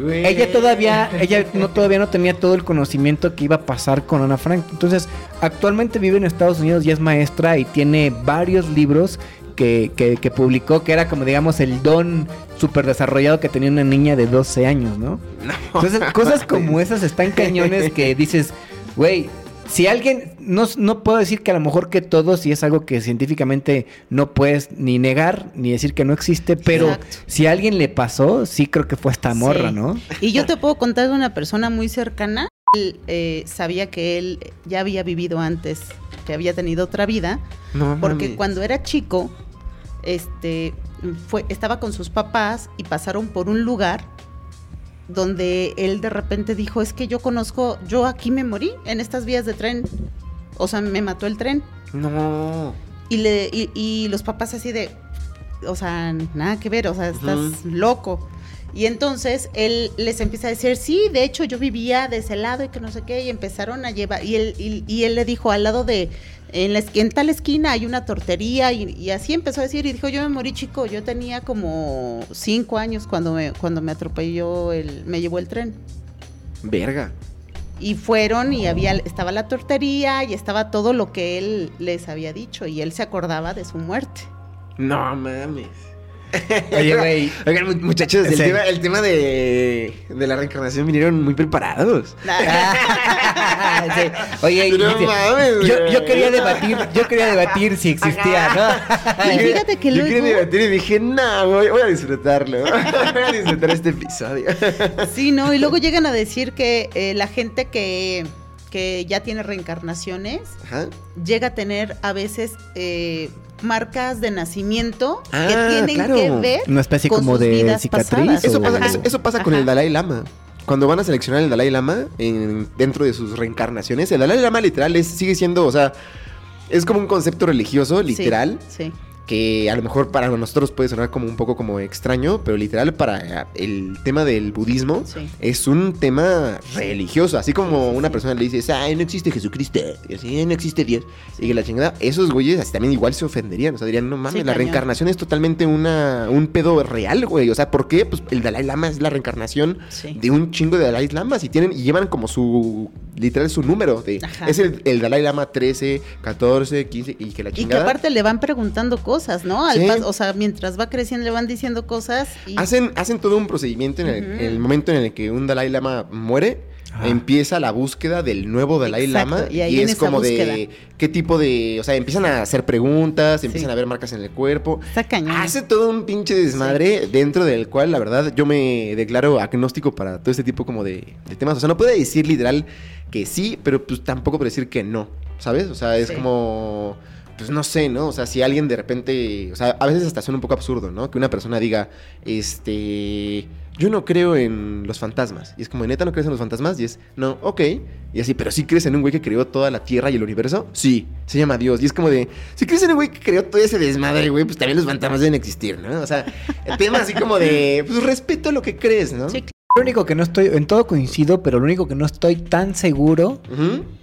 Güey. ella todavía, ella no todavía no tenía todo el conocimiento que iba a pasar con Ana Frank. Entonces, actualmente vive en Estados Unidos y es maestra y tiene varios libros que, que, que publicó, que era como digamos el don súper desarrollado que tenía una niña de 12 años, ¿no? Entonces, cosas como esas están cañones que dices, güey, si alguien, no, no puedo decir que a lo mejor que todo, si es algo que científicamente no puedes ni negar ni decir que no existe, pero Exacto. si a alguien le pasó, sí creo que fue esta morra, Sí. ¿no? Y yo te puedo contar de una persona muy cercana. Él eh, sabía que él ya había vivido antes, que había tenido otra vida, No porque cuando era chico, este, fue, estaba con sus papás y pasaron por un lugar donde él de repente dijo, es que yo conozco, yo aquí me morí en estas vías de tren, o sea, me mató el tren. No. Y, le, y, y los papás así de, o sea, nada que ver, o sea, estás loco. Y entonces él les empieza a decir, sí, de hecho yo vivía de ese lado y que no sé qué, y empezaron a llevar, y él, y, y él le dijo, al lado de, en, la, esqui- en tal esquina hay una tortería, y, y así empezó a decir, y dijo, yo me morí chico, yo tenía como cinco años cuando me, cuando me atropelló, el, me llevó el tren. Verga. Y fueron y había, estaba la tortería y estaba todo lo que él les había dicho, y él se acordaba de su muerte. No mames. Oye, güey. Oigan, mu- muchachos, el, Sí. tema, el tema de, de la reencarnación vinieron muy preparados. Sí. Oye, No mames, yo, güey. yo quería debatir, yo quería debatir si existía, ¿no? Y fíjate que Yo quería luego- debatir y dije, no, voy, voy a disfrutarlo. voy a disfrutar este episodio. Sí, ¿no? Y luego llegan a decir que eh, la gente que, que ya tiene reencarnaciones, Ajá. llega a tener a veces eh, marcas de nacimiento Ah, que tienen claro. que ver Una especie con como sus de vidas cicatriz. pasadas. Eso pasa, Ajá. eso, eso pasa con el Dalai Lama. Cuando van a seleccionar el Dalai Lama en- dentro de sus reencarnaciones, el Dalai Lama literal es, sigue siendo, o sea, es como un concepto religioso, Sí, literal, Sí. Que a lo mejor para nosotros puede sonar como un poco como extraño, pero literal para el tema del budismo Sí. es un tema religioso, así como una persona le dice, ay, no existe Jesucristo, y así, no existe Dios, y que la chingada, esos güeyes así también igual se ofenderían, o sea, dirían, no mames, la cañón. reencarnación es totalmente una, un pedo real, güey, o sea, ¿por qué? Pues el Dalai Lama es la reencarnación de un chingo de Dalai Lamas y tienen y llevan como su literal su número de Ajá. es el, el Dalai Lama 13, 14, 15 y que la Y que chingada aparte le van preguntando cosas, ¿no? Al Sí. pas- o sea, mientras va creciendo le van diciendo cosas y hacen hacen todo un procedimiento en el, momento en el que un Dalai Lama muere empieza la búsqueda del nuevo Dalai Exacto, Lama y ahí en es como de qué tipo de, o sea, empiezan a hacer preguntas, empiezan Sí. a ver marcas en el cuerpo. está cañón. Hace todo un pinche desmadre dentro del cual, la verdad, yo me declaro agnóstico para todo este tipo como de, de temas. O sea, no puede decir literal que sí, pero pues tampoco puede decir que no, ¿sabes? O sea, es Sí. como, pues no sé, ¿no? O sea, si alguien de repente, o sea, a veces hasta suena un poco absurdo, ¿no? Que una persona diga, este, yo no creo en los fantasmas. Y es como, ¿neta no crees en los fantasmas? Y es, no, ok. Y así, pero sí crees en un güey que creó toda la Tierra y el universo? Sí, se llama Dios. Y es como de, si crees en un güey que creó todo ese desmadre, güey, pues también los fantasmas deben existir, ¿no? O sea, el tema así como de, pues respeto lo que crees, ¿no? Sí, Lo único que no estoy, en todo coincido, pero lo único que no estoy tan seguro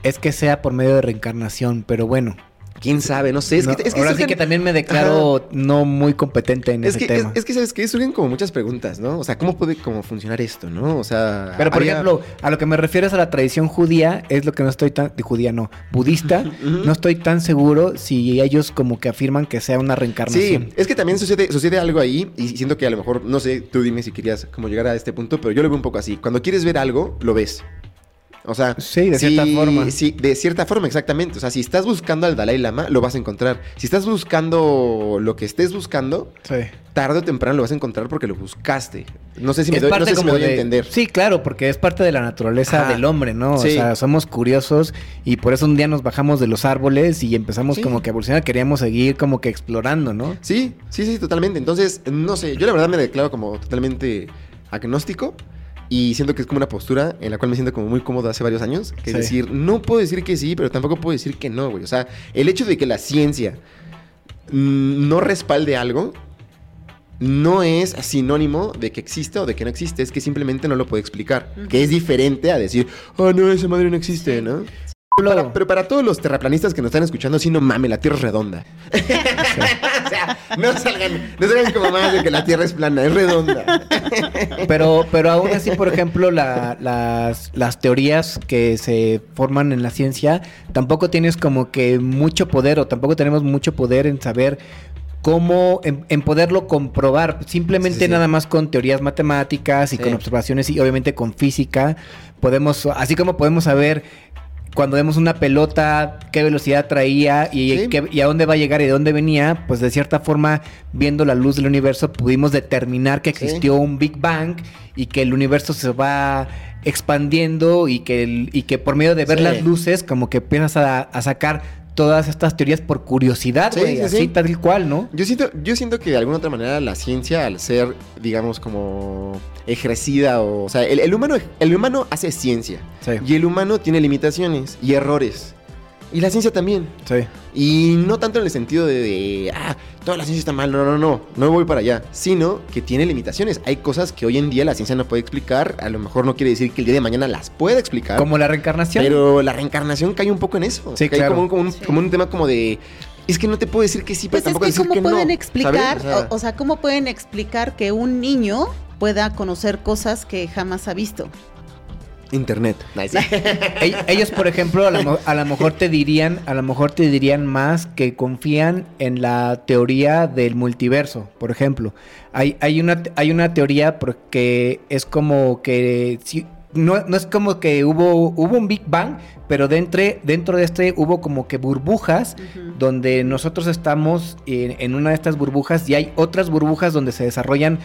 es que sea por medio de reencarnación. Pero bueno, ¿Quién sabe? No sé. Es no, que, es que ahora sí surgen- que también me declaro no muy competente en Es ese que, tema. es que, ¿sabes qué? Surgen como muchas preguntas, ¿no? O sea, ¿cómo puede como funcionar esto, no? O sea... Pero por ejemplo, a lo que me refieres a la tradición judía, es lo que no estoy tan, de judía no, budista, no estoy tan seguro si ellos como que afirman que sea una reencarnación. Sí, es que también sucede, sucede algo ahí y siento que a lo mejor, no sé, tú dime si querías como llegar a este punto, pero yo lo veo un poco así. Cuando quieres ver algo, lo ves. O sea, Sí, de si- cierta forma. Sí, de cierta forma, exactamente. O sea, si estás buscando al Dalai Lama, lo vas a encontrar. Si estás buscando lo que estés buscando, Sí. tarde o temprano lo vas a encontrar porque lo buscaste. No sé si me doy, no sé si me doy a de- entender. Sí, claro, porque es parte de la naturaleza Ajá. del hombre, ¿no? Sí. O sea, somos curiosos y por eso un día nos bajamos de los árboles y empezamos Sí. como que a evolucionar, queríamos seguir como que explorando, ¿no? Sí, sí, sí, totalmente. Entonces, no sé, yo la verdad me declaro como totalmente agnóstico y siento que es como una postura en la cual me siento como muy cómodo hace varios años. Que Sí. es decir, no puedo decir que sí, pero tampoco puedo decir que no, güey. O sea, el hecho de que la ciencia mm, no respalde algo no es sinónimo de que exista o de que no existe, es que simplemente no lo puede explicar. Que es diferente a decir, oh no, esa madre no existe. ¿no? Para- pero para todos los terraplanistas que nos están escuchando, sí, no mames, la Tierra es redonda. o sea, no salgan, no salgan como más de que la Tierra es plana, es redonda. Pero, pero aún así, por ejemplo, la- las, las teorías que se forman en la ciencia, tampoco tienes como que mucho poder o tampoco tenemos mucho poder en saber cómo, en, en poderlo comprobar. Simplemente Sí, sí. nada más con teorías matemáticas y Sí. con observaciones y obviamente con física, podemos, así como podemos saber cuando vemos una pelota, qué velocidad traía y, Sí. qué- y a dónde va a llegar y de dónde venía, pues de cierta forma, viendo la luz del universo, pudimos determinar que Sí. existió un Big Bang y que el universo se va expandiendo y que, el- y que por medio de ver Sí. las luces, como que empiezas a, a sacar todas estas teorías por curiosidad, Sí, güey, sí, así sí. tal cual, ¿no? Yo siento, yo siento que de alguna otra manera la ciencia, al ser, digamos, como ejercida o... O sea, el, el humano, el humano hace ciencia. Y el humano tiene limitaciones y errores. Y la ciencia también. sí. Y no tanto en el sentido de, de, ah, toda la ciencia está mal, no, no, no, no voy para allá, sino que tiene limitaciones. Hay cosas que hoy en día la ciencia no puede explicar, a lo mejor no quiere decir que el día de mañana las pueda explicar. Como la reencarnación. Pero la reencarnación cae un poco en eso. Sí, cae claro. como, un- como un, Sí. como un tema como de, es que no te puedo decir que sí, pero Pues es que decir cómo que pueden no. explicar, o, o sea, cómo pueden explicar que un niño pueda conocer cosas que jamás ha visto. Internet. Nice. Ell- Ellos, por ejemplo, a lo, mo- a lo mejor te dirían, a lo mejor te dirían más que confían en la teoría del multiverso, por ejemplo. Hay, hay una, hay una teoría porque es como que si- no, no es como que hubo, hubo un Big Bang, pero dentro, dentro de este hubo como que burbujas donde nosotros estamos en, en una de estas burbujas y hay otras burbujas donde se desarrollan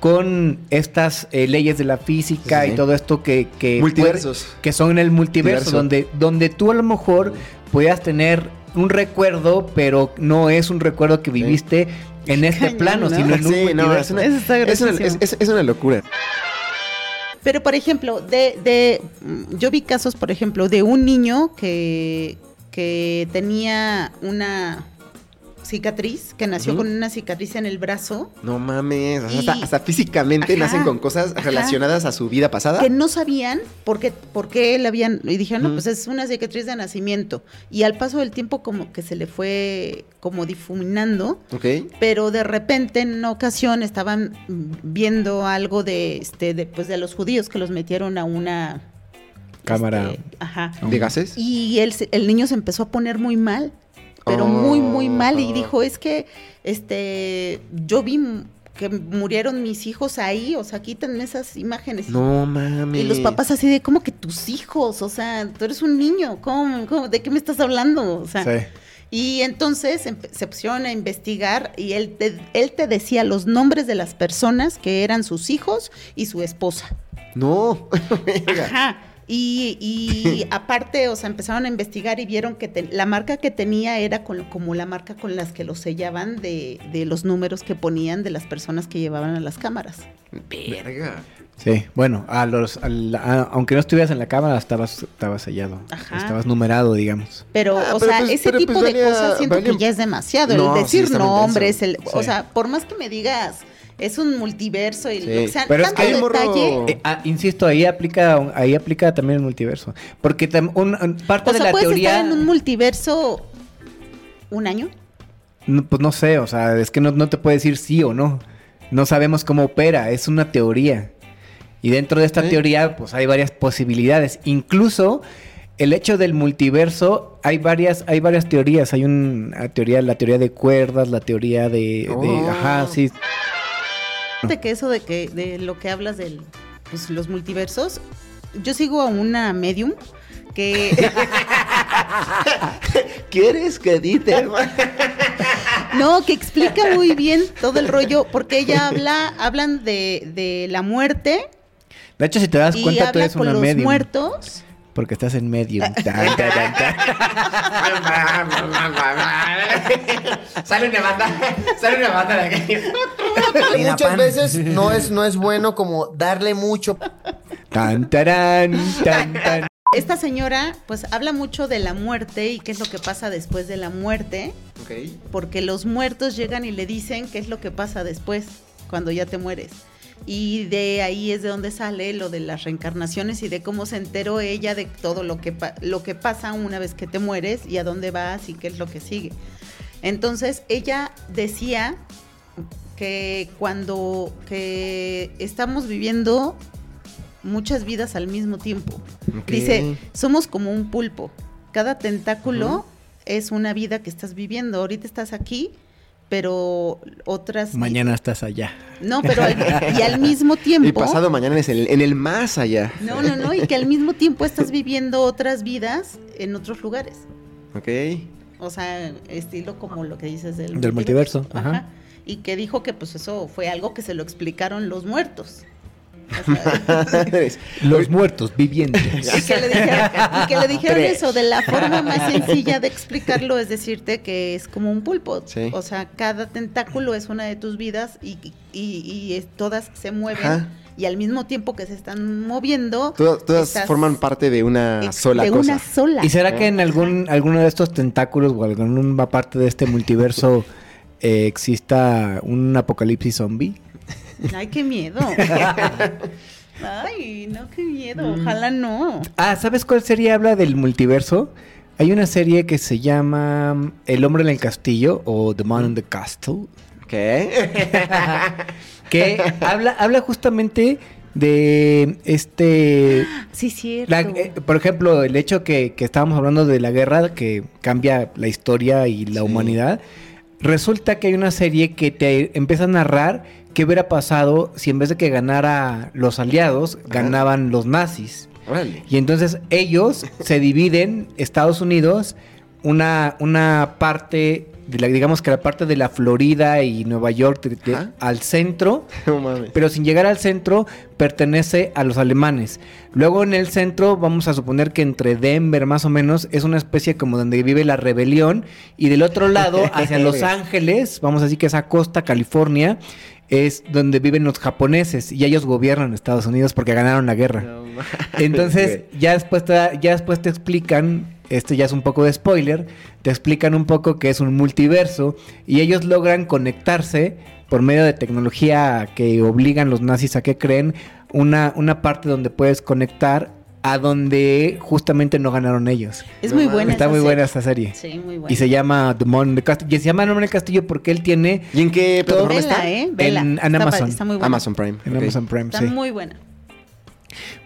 con estas eh, leyes de la física Sí, y todo esto que... que Multiversos. puede- que son en el multiverso, Multiverso. donde, donde tú a lo mejor puedas tener un recuerdo, pero no es un recuerdo que viviste en este Cañón, plano, ¿no? sino en un Sí, no, multiverso. es una, es una- graciosísimo. es- es- es una locura. Pero, por ejemplo, de, de yo vi casos, por ejemplo, de un niño que, que tenía una cicatriz, que nació con una cicatriz en el brazo, No mames. o sea, Y- hasta, hasta físicamente Ajá, nacen con cosas ajá. relacionadas a su vida pasada. que no sabían por qué, por qué él habían, y dijeron, no, pues es una cicatriz de nacimiento. Y al paso del tiempo como que se le fue como difuminando, Ok. pero de repente en una ocasión estaban viendo algo de, este, de, pues de los judíos que los metieron a una... Cámara. este, ajá. ¿De gases? Y el niño se empezó a poner muy mal, pero muy, muy mal. Y Oh. dijo, es que este yo vi que murieron mis hijos ahí, o sea, quítenme esas imágenes. No mames. Y los papás así de, ¿cómo que tus hijos? O sea, tú eres un niño, ¿cómo, cómo- de qué me estás hablando? O sea, Sí. y entonces empe- se pusieron a investigar y él te, él te decía los nombres de las personas que eran sus hijos y su esposa. No. Ajá. Y, y aparte, o sea, empezaron a investigar y vieron que te- la marca que tenía era con- como la marca con las que lo sellaban de, de los números que ponían de las personas que llevaban a las cámaras. Verga. Sí, bueno, a los, al- a- aunque no estuvieras en la cámara, estabas, estabas sellado. Ajá. Estabas numerado, digamos. Pero, Ah, o pero sea, pues- ese pero tipo pues de valía- cosas siento valía- que ya es demasiado. No, el decir nombres, el, Sí. o sea, por más que me digas, es un multiverso y Sí. que sea, Pero es tanto que hay morro- detalle. Eh, ah, insisto, ahí aplica, ahí aplica también el multiverso. Porque tam- un- un- parte O de sea, la puedes teoría. estar en un multiverso un año. No, pues no sé, o sea, es que no, no te puede decir sí o no. No sabemos cómo opera, es una teoría. Y dentro de esta teoría, pues hay varias posibilidades. Incluso el hecho del multiverso, hay varias, hay varias teorías. Hay una teoría, la teoría de cuerdas, la teoría de, de- Oh. ajá, sí. De que eso de que de lo que hablas del pues los multiversos yo sigo a una medium que ¿Quieres que edite? no que explica muy bien todo el rollo porque ella habla hablan de, de la muerte De hecho, si te das y cuenta, tú eres con una los medium. muertos Porque estás en medium. Tan, tan, tan, tan. sale una banda. Sale una banda de aquí. Muchas veces no es, no es bueno como darle mucho Tan, tarán, tan, tan. esta señora pues habla mucho de la muerte y qué es lo que pasa después de la muerte porque los muertos llegan y le dicen qué es lo que pasa después, cuando ya te mueres. Y de ahí es de donde sale lo de las reencarnaciones y de cómo se enteró ella de todo lo que, pa- lo que pasa una vez que te mueres y a dónde vas y qué es lo que sigue. Entonces ella decía que cuando que estamos viviendo muchas vidas al mismo tiempo. Dice, somos como un pulpo. Cada tentáculo es una vida que estás viviendo. Ahorita estás aquí, pero otras... Mañana estás allá. No, pero al- y al mismo tiempo... Y pasado mañana es el- en el más allá. No, no, no, y que al mismo tiempo estás viviendo otras vidas en otros lugares. Ok. O sea, estilo como lo que dices del, Del multiverso, ajá. Y que dijo que pues eso fue algo que se lo explicaron los muertos. O sea, Los muertos vivientes. Y que le dijeron, y que le dijeron Tres. eso, de la forma más sencilla de explicarlo es decirte que es como un pulpo. Sí. O sea, cada tentáculo es una de tus vidas y, y- y es- todas se mueven Ajá. Y al mismo tiempo que se están moviendo. Todas, todas estás forman parte de una ex- sola de cosa. una sola. ¿Y será que en algún alguno de estos tentáculos o alguna parte de este multiverso eh, exista un apocalipsis zombie? Ay, qué miedo. Ay, no, qué miedo. Mm. Ojalá no. Ah, ¿sabes cuál serie habla del multiverso? Hay una serie que se llama mm, El hombre en el castillo o The Man in the Castle, ¿Qué? que habla, habla justamente de este Sí, cierto. La- eh, por ejemplo, el hecho que, que estábamos hablando de la guerra que cambia la historia y la Sí. humanidad, resulta que hay una serie que te empieza a narrar qué hubiera pasado si en vez de que ganara los aliados, ganaban los nazis. Y entonces ellos se dividen, Estados Unidos, una, una parte de la- digamos que la parte de la Florida y Nueva York de- de- Ajá. al centro, No mames. pero sin llegar al centro pertenece a los alemanes. Luego en el centro vamos a suponer que entre Denver más o menos es una especie como donde vive la rebelión y del otro lado hacia Los Ángeles, vamos a decir que esa costa California es donde viven los japoneses y ellos gobiernan Estados Unidos porque ganaron la guerra. No Entonces, ya después, te, ya después te explican, esto ya es un poco de spoiler, te explican un poco que es un multiverso y ellos logran conectarse por medio de tecnología que obligan los nazis a que creen una, una parte donde puedes conectar a donde justamente no ganaron ellos. Es muy buena. Está esa muy serie. buena esta serie. Sí, muy buena. Y se llama The Mon del Castillo. Y se llama Nombre del Castillo porque él tiene ¿Y en qué plataforma Vela, está? ¿eh? Vela. En- en Está pa- Amazon. Está muy buena. Amazon Prime. en. Amazon Prime. Está sí. muy buena.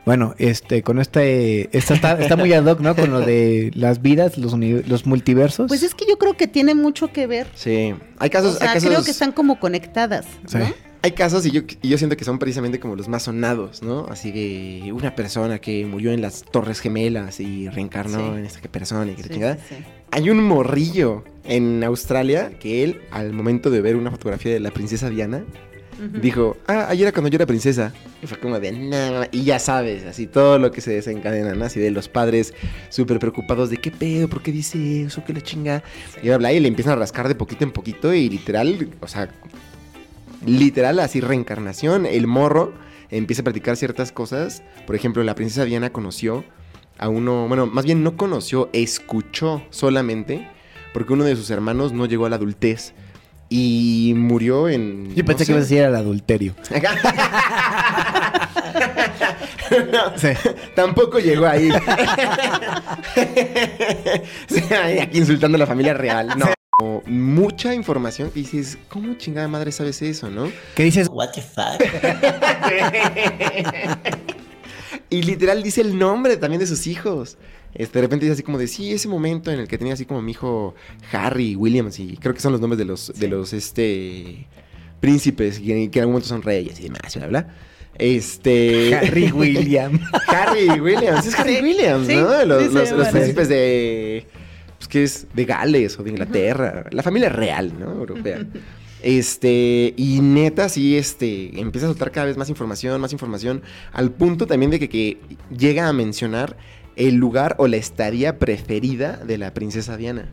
Bueno, este, con este, esta está, está muy ad hoc, ¿no? Con lo de las vidas, los, los multiversos. Pues es que yo creo que tiene mucho que ver. Sí. Hay casos, o sea, hay casos, creo que están como conectadas. Sí. ¿no? hay casos y yo, y yo siento que son precisamente como los más sonados, ¿no? Así de una persona que murió en las Torres Gemelas y reencarnó Sí. en esta persona y que sí. Hay un morrillo en Australia que él, al momento de ver una fotografía de la princesa Diana, Dijo, ah, ayer cuando yo era princesa. Y fue como de, nada, y ya sabes, así todo lo que se desencadena. Así de los padres súper preocupados de qué pedo, por qué dice eso, qué la chinga. Y habla y le empiezan a rascar de poquito en poquito y literal, o sea, literal así reencarnación, el morro empieza a practicar ciertas cosas. Por ejemplo, la princesa Diana conoció a uno, bueno, más bien no conoció, escuchó solamente, porque uno de sus hermanos no llegó a la adultez. Y murió en. Yo pensé no que ibas a decir el adulterio. No, Sí. Tampoco llegó ahí. Aquí insultando a la familia real. No. Mucha información que dices, ¿cómo chingada madre sabes eso, no? ¿Qué dices? Y literal dice el nombre también de sus hijos. Este, de repente dice así como de, sí, ese momento en el que tenía así como mi hijo Harry Williams, y creo que son los nombres de los, de los, este, príncipes, que, en algún momento son reyes y demás, bla, bla. Este... Harry William. Harry Williams, es Harry Sí, Williams, sí, ¿no? Los, los- príncipes de. Pues que es de Gales o de Inglaterra. La familia real, ¿no? Europea. Este, y neta, sí, este, empieza a soltar cada vez más información, más información, al punto también de que, que llega a mencionar el lugar o la estadía preferida de la princesa Diana.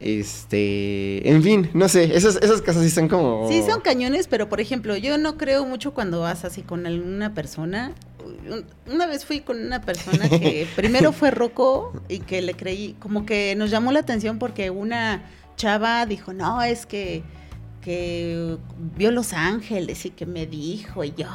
Este, en fin, no sé, esas, esas casas sí son como... Sí, son cañones, pero por ejemplo, yo no creo mucho cuando vas así con alguna persona. Un- Una vez fui con una persona que primero fue Rocco y que le creí, como que nos llamó la atención porque una chava dijo, no, es que, que vio Los Ángeles y que me dijo, y yo,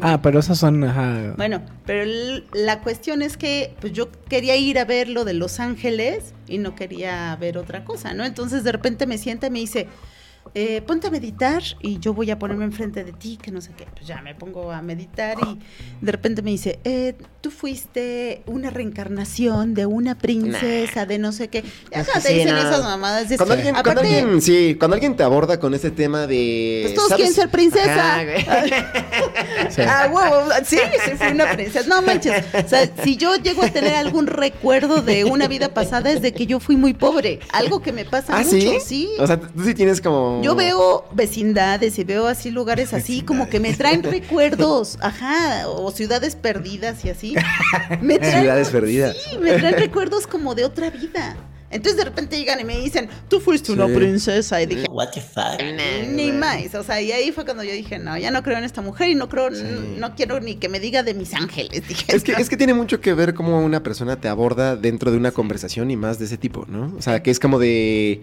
Ah, pero esas son, ajá. bueno, pero la cuestión es que pues yo quería ir a ver lo de Los Ángeles y no quería ver otra cosa, ¿no? Entonces de repente me sienta y me dice, eh, ponte a meditar y yo voy a ponerme enfrente de ti, que no sé qué. Pues ya me pongo a meditar y de repente me dice, eh, tú fuiste una reencarnación de una princesa, de no sé qué. Ya no te sí, dicen no. esas mamadas. Es- Cuando alguien, cuando alguien- sí, cuando alguien te aborda con ese tema de... Pues todos ¿sabes? quieren ser princesa. Ajá, güey. Sí. Ah, sí, sí fui una princesa. No manches. O sea, si yo llego a tener algún recuerdo de una vida pasada es de que yo fui muy pobre. Algo que me pasa ¿Ah, mucho, sí? sí. O sea, tú sí tienes como... Yo veo vecindades y veo así lugares así como que me traen recuerdos, ajá, o ciudades perdidas y así. Me traen- Ciudades perdidas. Sí, me traen recuerdos como de otra vida. Entonces de repente llegan y me dicen, tú fuiste una Sí. princesa. Y dije, What the fuck? ni más. O sea, y ahí fue cuando yo dije, no, ya no creo en esta mujer y no creo, Sí. no quiero ni que me diga de mis ángeles. Dije, Es que, es que tiene mucho que ver cómo una persona te aborda dentro de una conversación y más de ese tipo, ¿no? O sea, que es como de...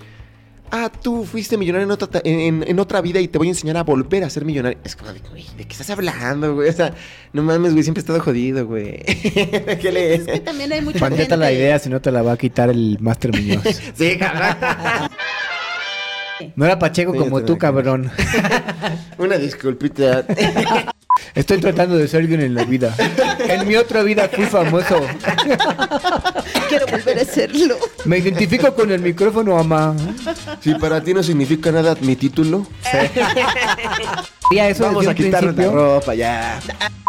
Ah, tú fuiste millonario en otra, en, en otra vida y te voy a enseñar a volver a ser millonario. Es como de, güey, ¿de qué estás hablando, güey? O sea, no mames, güey, siempre he estado jodido, güey. ¿Qué le es que también hay mucha Manteta gente. la idea, si no te la va a quitar el Master Muñoz. Sí, cabrón. No era Pacheco Sí, como tú, cabrón. Una disculpita. Estoy tratando de ser alguien en la vida. En mi otra vida fui famoso. Quiero volver a hacerlo. Me identifico con el micrófono, mamá. Si para ti no significa nada mi título, Ya eso vamos a quitarnos la ropa ya.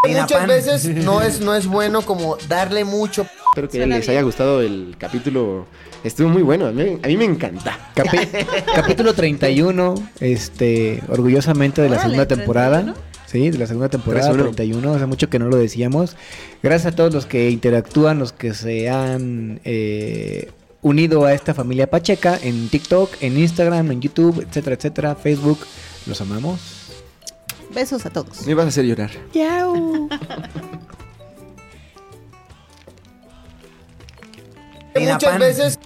Muchas veces no es, no es bueno como darle mucho Espero que Suena les bien. haya gustado el capítulo. Estuvo muy bueno. A mí, a mí me encanta. Capi- capítulo 31, este, orgullosamente de la Órale, segunda temporada. 31. Sí, de la segunda temporada, 31. 31. Hace mucho que no lo decíamos. Gracias a todos los que interactúan, los que se han eh, unido a esta familia Pacheca en TikTok, en Instagram, en YouTube, etcétera, etcétera, Facebook. Los amamos. Besos a todos. Me vas a hacer llorar. Muchas veces